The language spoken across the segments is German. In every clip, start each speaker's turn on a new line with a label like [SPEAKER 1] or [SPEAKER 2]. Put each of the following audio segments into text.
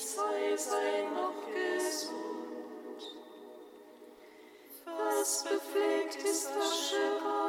[SPEAKER 1] sei sein noch gesund. Was befleckt ist das Asche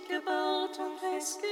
[SPEAKER 1] gebaut und festgelegt.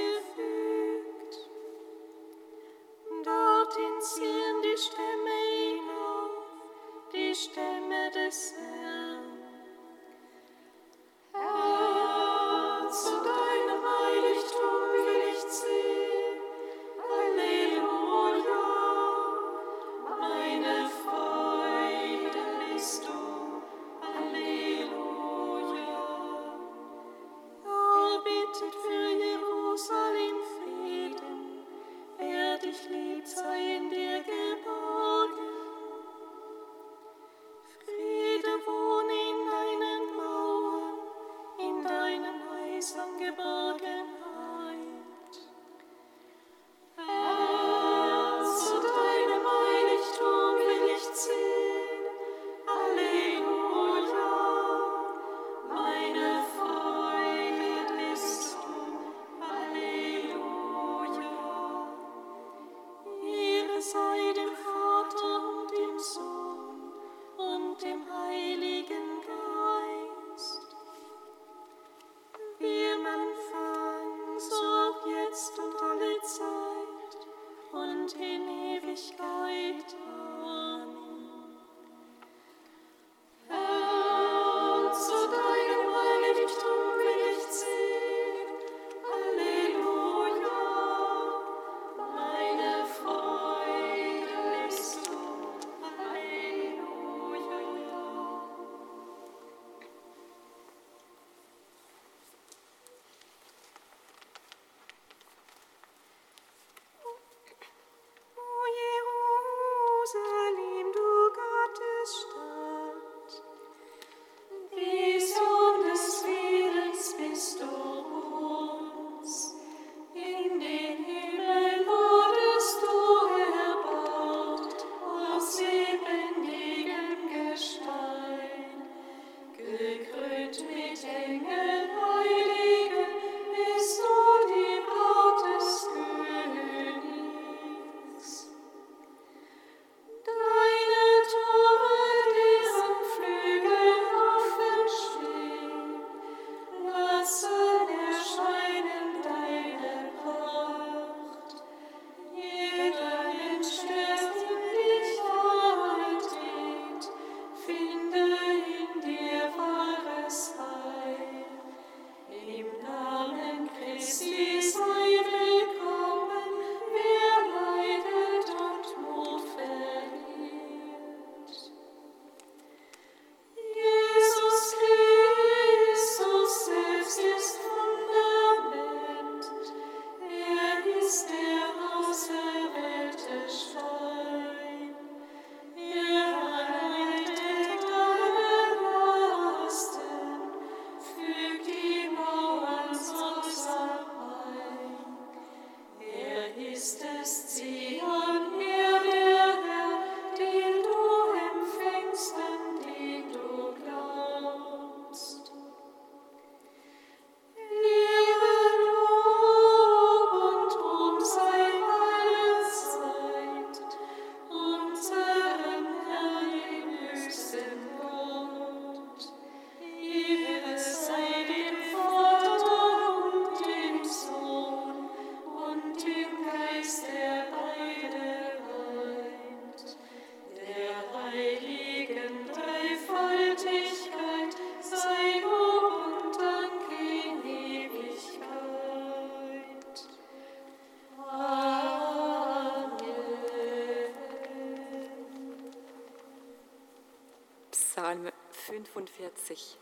[SPEAKER 2] Psalm 45.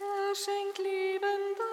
[SPEAKER 1] Er schenkt Leben.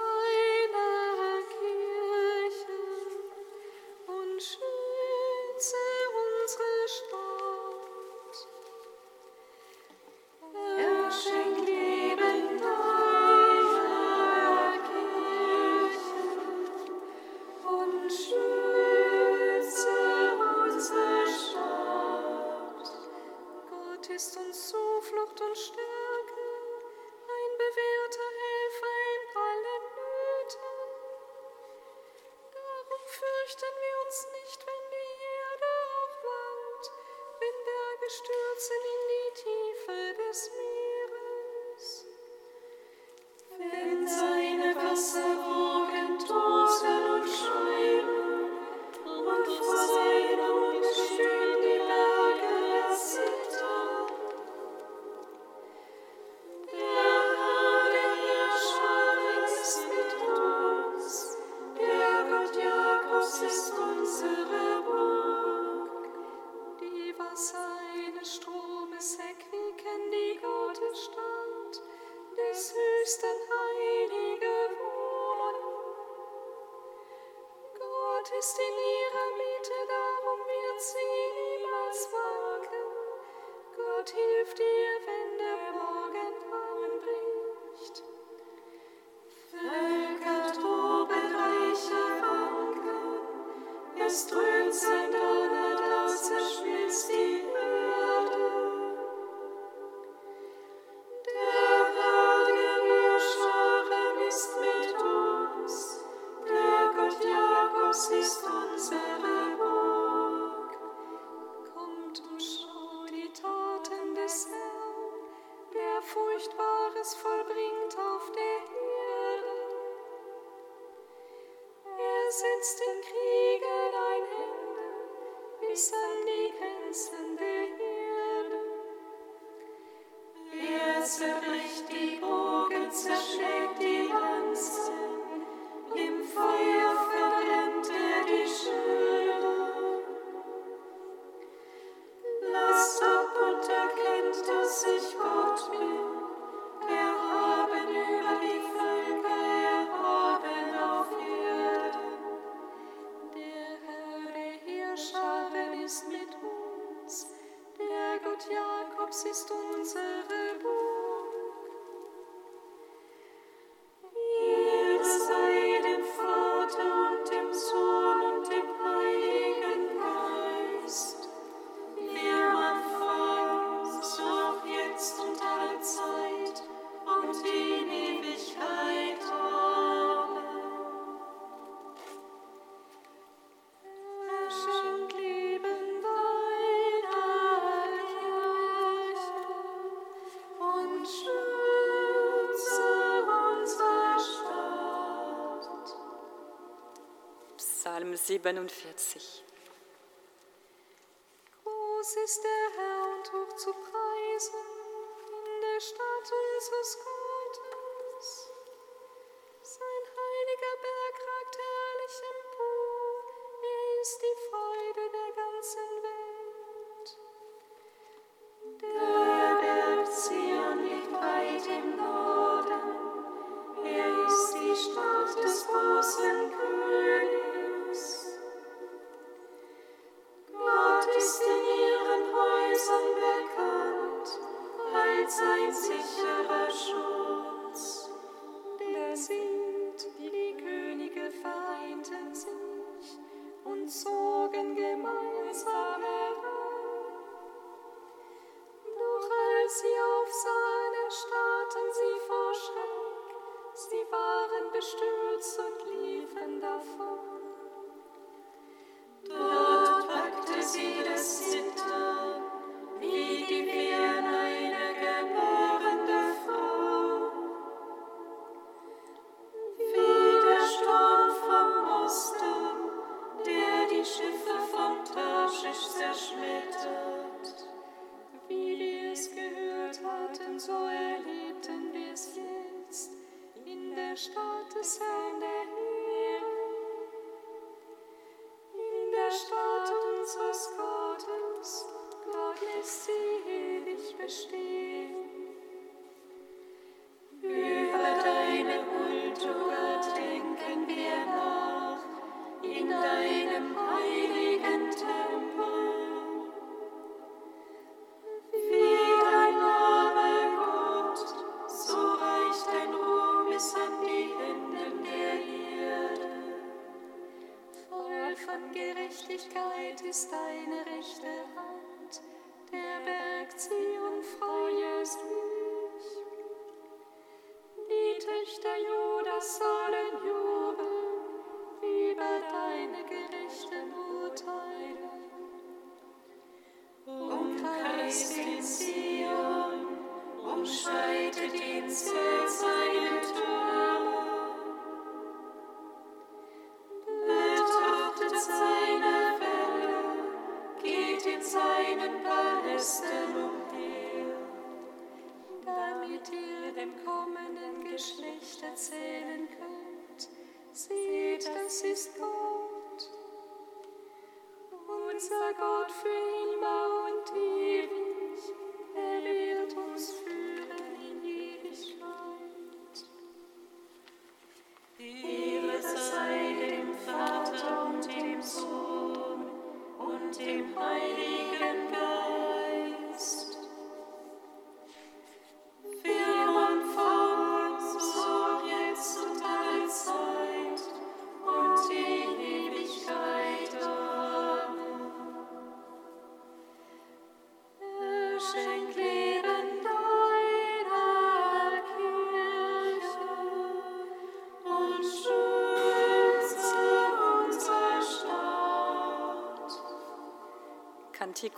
[SPEAKER 1] er Furchtbares vollbringt auf der Erde. Er setzt den Kriegen ein Ende bis an die Grenzen der Erde. Er zerbricht die Bogen, zerschlägt die Lanzen im Feuer.
[SPEAKER 2] 47.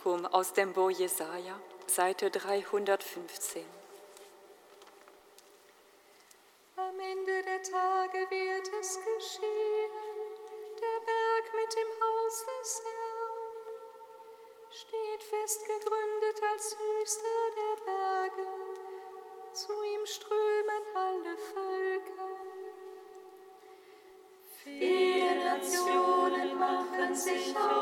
[SPEAKER 2] Kantikum aus dem Bo Jesaja, Seite 315.
[SPEAKER 1] Am Ende der Tage wird es geschehen, der Berg mit dem Haus des Herrn steht fest gegründet als höchster der Berge, zu ihm strömen alle Völker. Viele Nationen machen sich auf.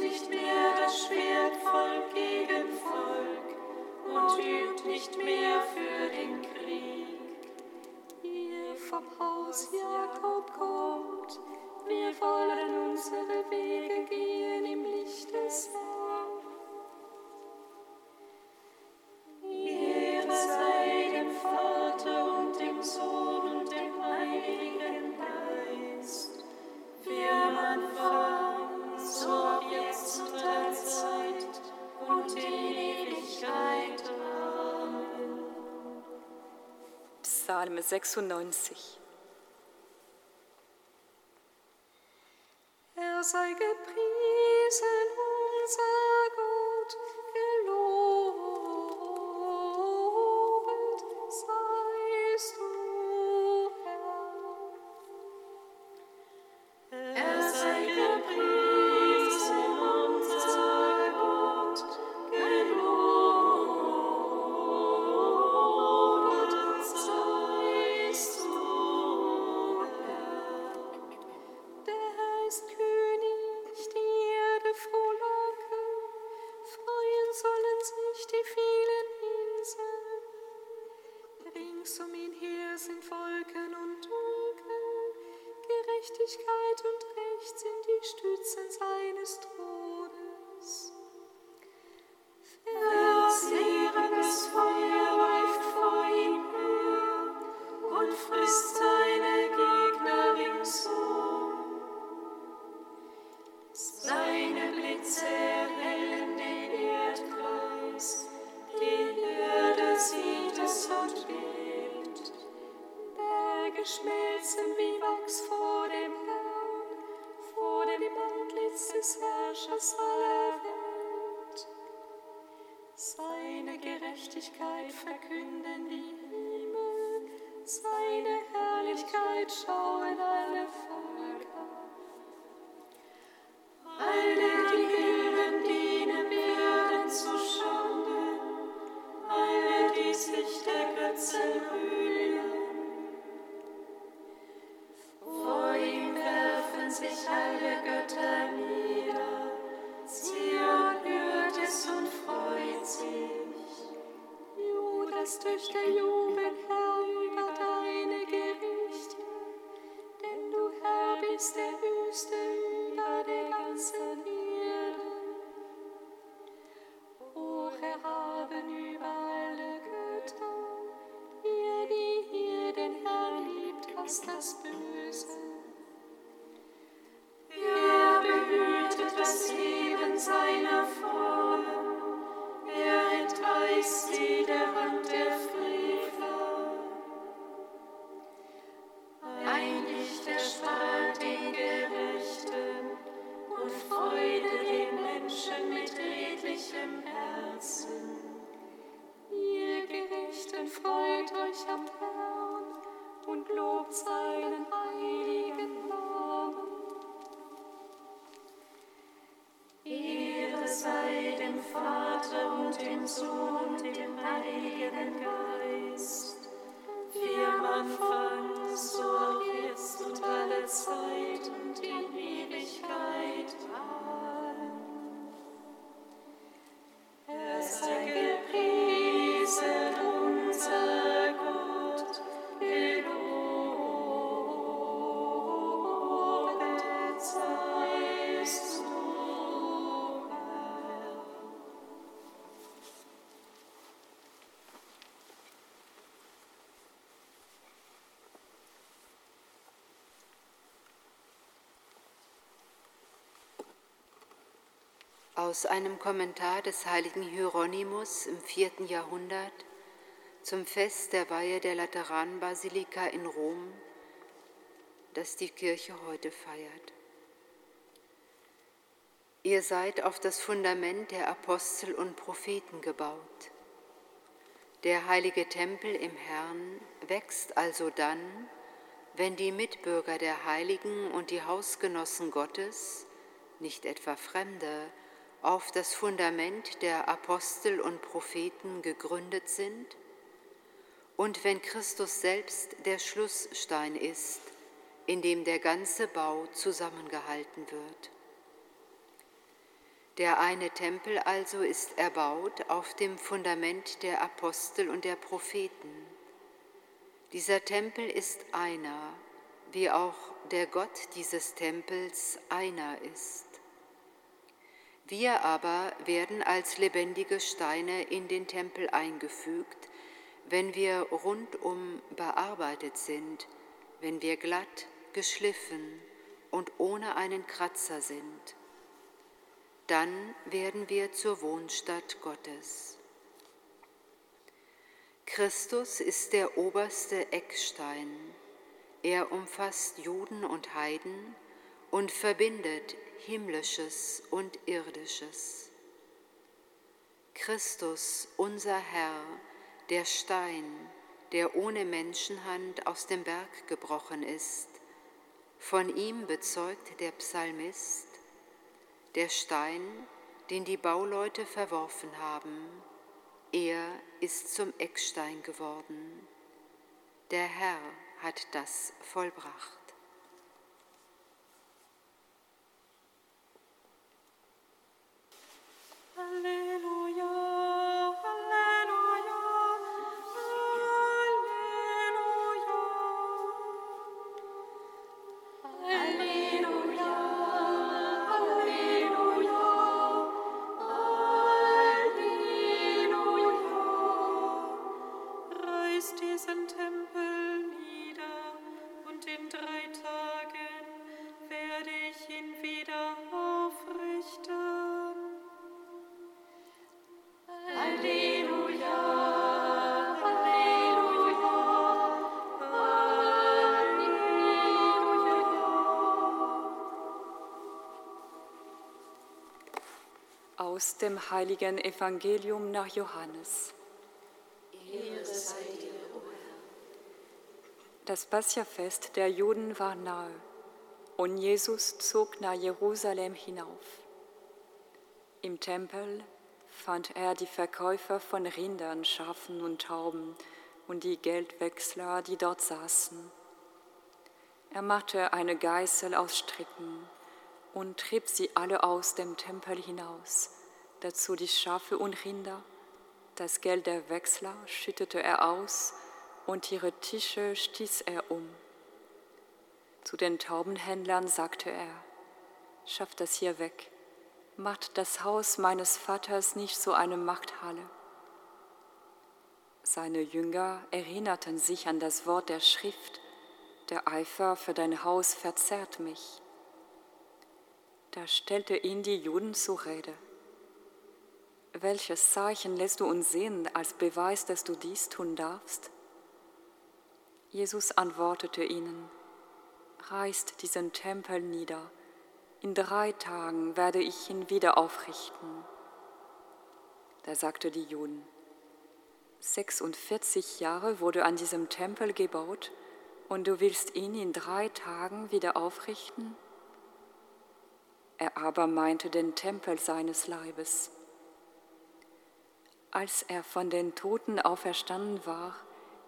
[SPEAKER 1] Nicht mehr das Schwert Volk gegen Volk und übt nicht mehr für den Krieg. Ihr vom Haus Jakob kommt, wir wollen
[SPEAKER 2] Psalm 96.
[SPEAKER 1] Herrlichkeit
[SPEAKER 3] Aus einem Kommentar des heiligen Hieronymus im vierten Jahrhundert zum Fest der Weihe der Lateranbasilika in Rom, das die Kirche heute feiert. Ihr seid auf das Fundament der Apostel und Propheten gebaut. Der heilige Tempel im Herrn wächst also dann, wenn die Mitbürger der Heiligen und die Hausgenossen Gottes, nicht etwa Fremde, auf das Fundament der Apostel und Propheten gegründet sind und wenn Christus selbst der Schlussstein ist, in dem der ganze Bau zusammengehalten wird. Der eine Tempel also ist erbaut auf dem Fundament der Apostel und der Propheten. Dieser Tempel ist einer, wie auch der Gott dieses Tempels einer ist. Wir aber werden als lebendige Steine in den Tempel eingefügt, wenn wir rundum bearbeitet sind, wenn wir glatt, geschliffen und ohne einen Kratzer sind. Dann werden wir zur Wohnstatt Gottes. Christus ist der oberste Eckstein. Er umfasst Juden und Heiden und verbindet Himmlisches und Irdisches. Christus, unser Herr, der Stein, der ohne Menschenhand aus dem Berg gebrochen ist, von ihm bezeugt der Psalmist, der Stein, den die Bauleute verworfen haben, er ist zum Eckstein geworden. Der Herr hat das vollbracht.
[SPEAKER 1] Alleluia.
[SPEAKER 2] Aus dem heiligen Evangelium nach Johannes. Das Passiafest der Juden war nahe und Jesus zog nach Jerusalem hinauf. Im Tempel fand er die Verkäufer von Rindern, Schafen und Tauben und die Geldwechsler, die dort saßen. Er machte eine Geißel aus Stricken und trieb sie alle aus dem Tempel hinaus, dazu die Schafe und Rinder. Das Geld der Wechsler schüttete er aus und ihre Tische stieß er um. Zu den Taubenhändlern sagte er, schafft das hier weg, macht das Haus meines Vaters nicht so eine Machthalle. Seine Jünger erinnerten sich an das Wort der Schrift, der Eifer für dein Haus verzerrt mich. Da stellte ihn die Juden zur Rede. Welches Zeichen lässt du uns sehen als Beweis, dass du dies tun darfst? Jesus antwortete ihnen, reißt diesen Tempel nieder, in drei Tagen werde ich ihn wieder aufrichten. Da sagte die Juden, 46 Jahre wurde an diesem Tempel gebaut und du willst ihn in drei Tagen wieder aufrichten? Er aber meinte den Tempel seines Leibes. Als er von den Toten auferstanden war,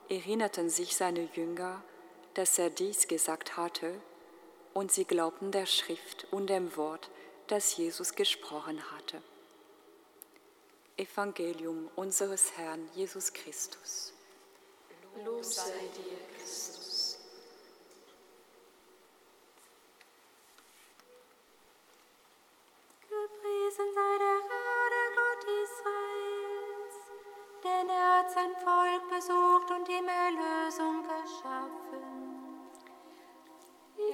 [SPEAKER 2] erinnerten sich seine Jünger, dass er dies gesagt hatte, und sie glaubten der Schrift und dem Wort, das Jesus gesprochen hatte. Evangelium unseres Herrn Jesus Christus.
[SPEAKER 4] Lob sei dir, Christus.
[SPEAKER 1] Gepriesen sei der denn er hat sein Volk besucht und ihm Erlösung geschaffen.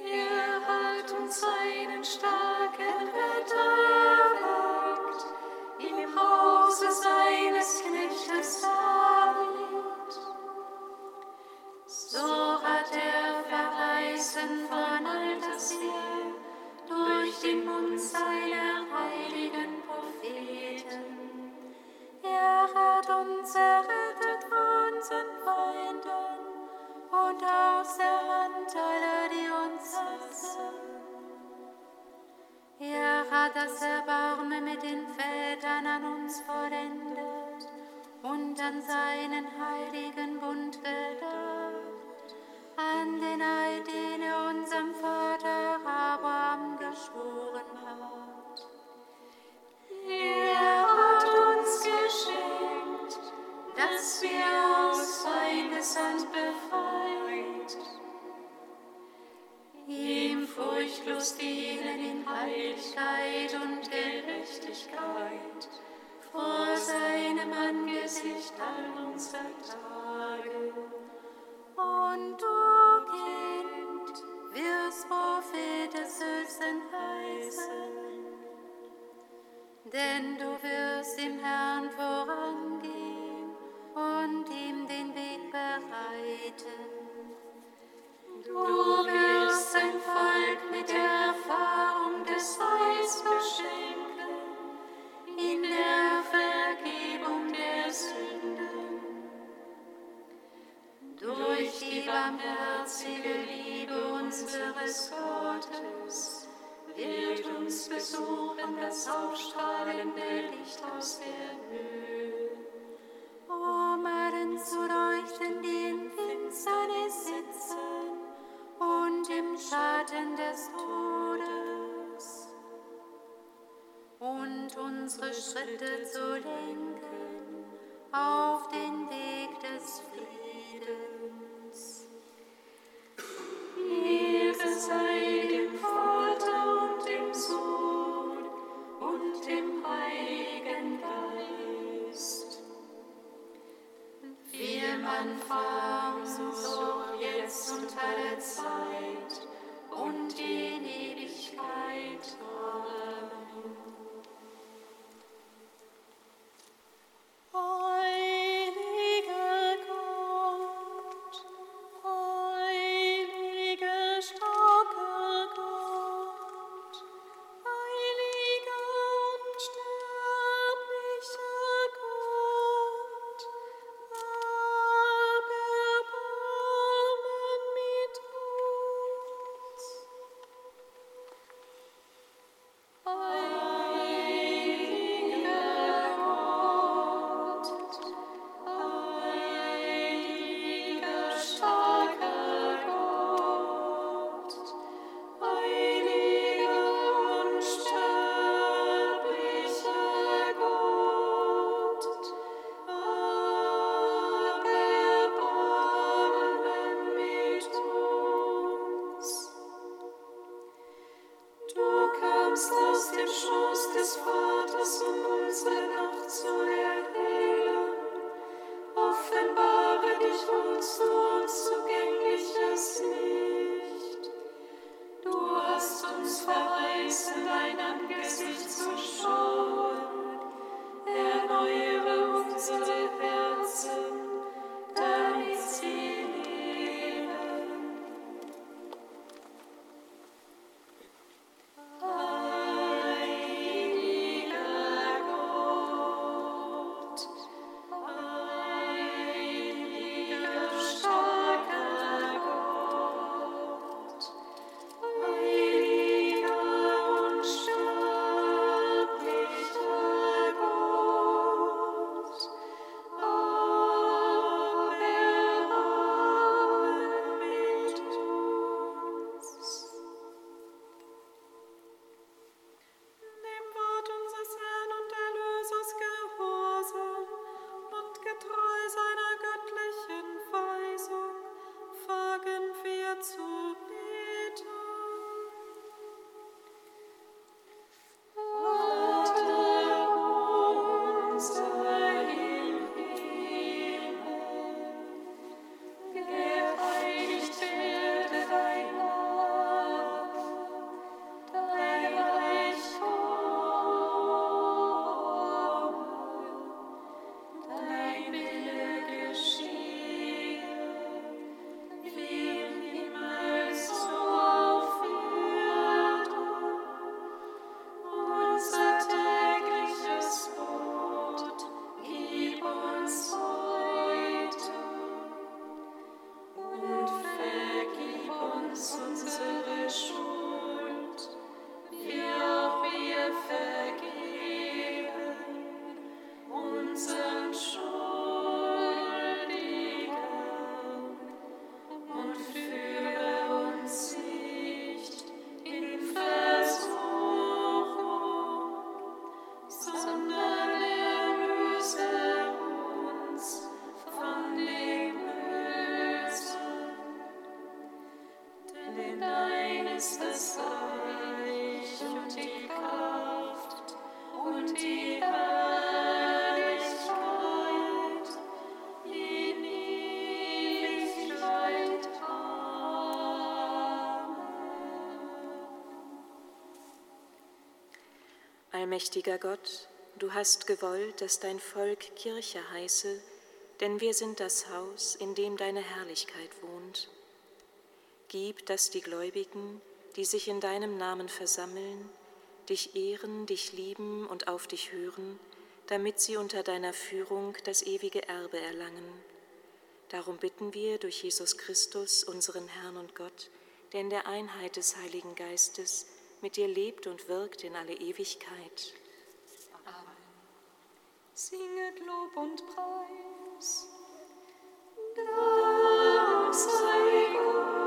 [SPEAKER 4] Er hat uns seinen starken Retter erweckt, im Hause seines Knechtes David. So hat er verheißen von alters her durch den Mund seiner
[SPEAKER 1] an seinen heiligen
[SPEAKER 4] und
[SPEAKER 1] alle bist aus dem
[SPEAKER 4] Schoß des Vaters,
[SPEAKER 1] um unsere Nacht zu
[SPEAKER 4] erhellen. Offenbare dich uns, du unzugängliches Licht. Du hast uns verheißen,
[SPEAKER 1] deine
[SPEAKER 5] Allmächtiger Gott, du hast gewollt, dass dein Volk Kirche heiße, denn wir sind das Haus, in dem deine Herrlichkeit wohnt. Gib, dass die Gläubigen, die sich in deinem Namen versammeln, dich ehren, dich lieben und auf dich hören, damit sie unter deiner Führung das ewige Erbe erlangen. Darum bitten wir durch Jesus Christus, unseren Herrn und Gott, der in der Einheit des Heiligen Geistes mit dir lebt und wirkt in alle Ewigkeit.
[SPEAKER 1] Amen. Singet Lob und Preis. Dank sei Gott,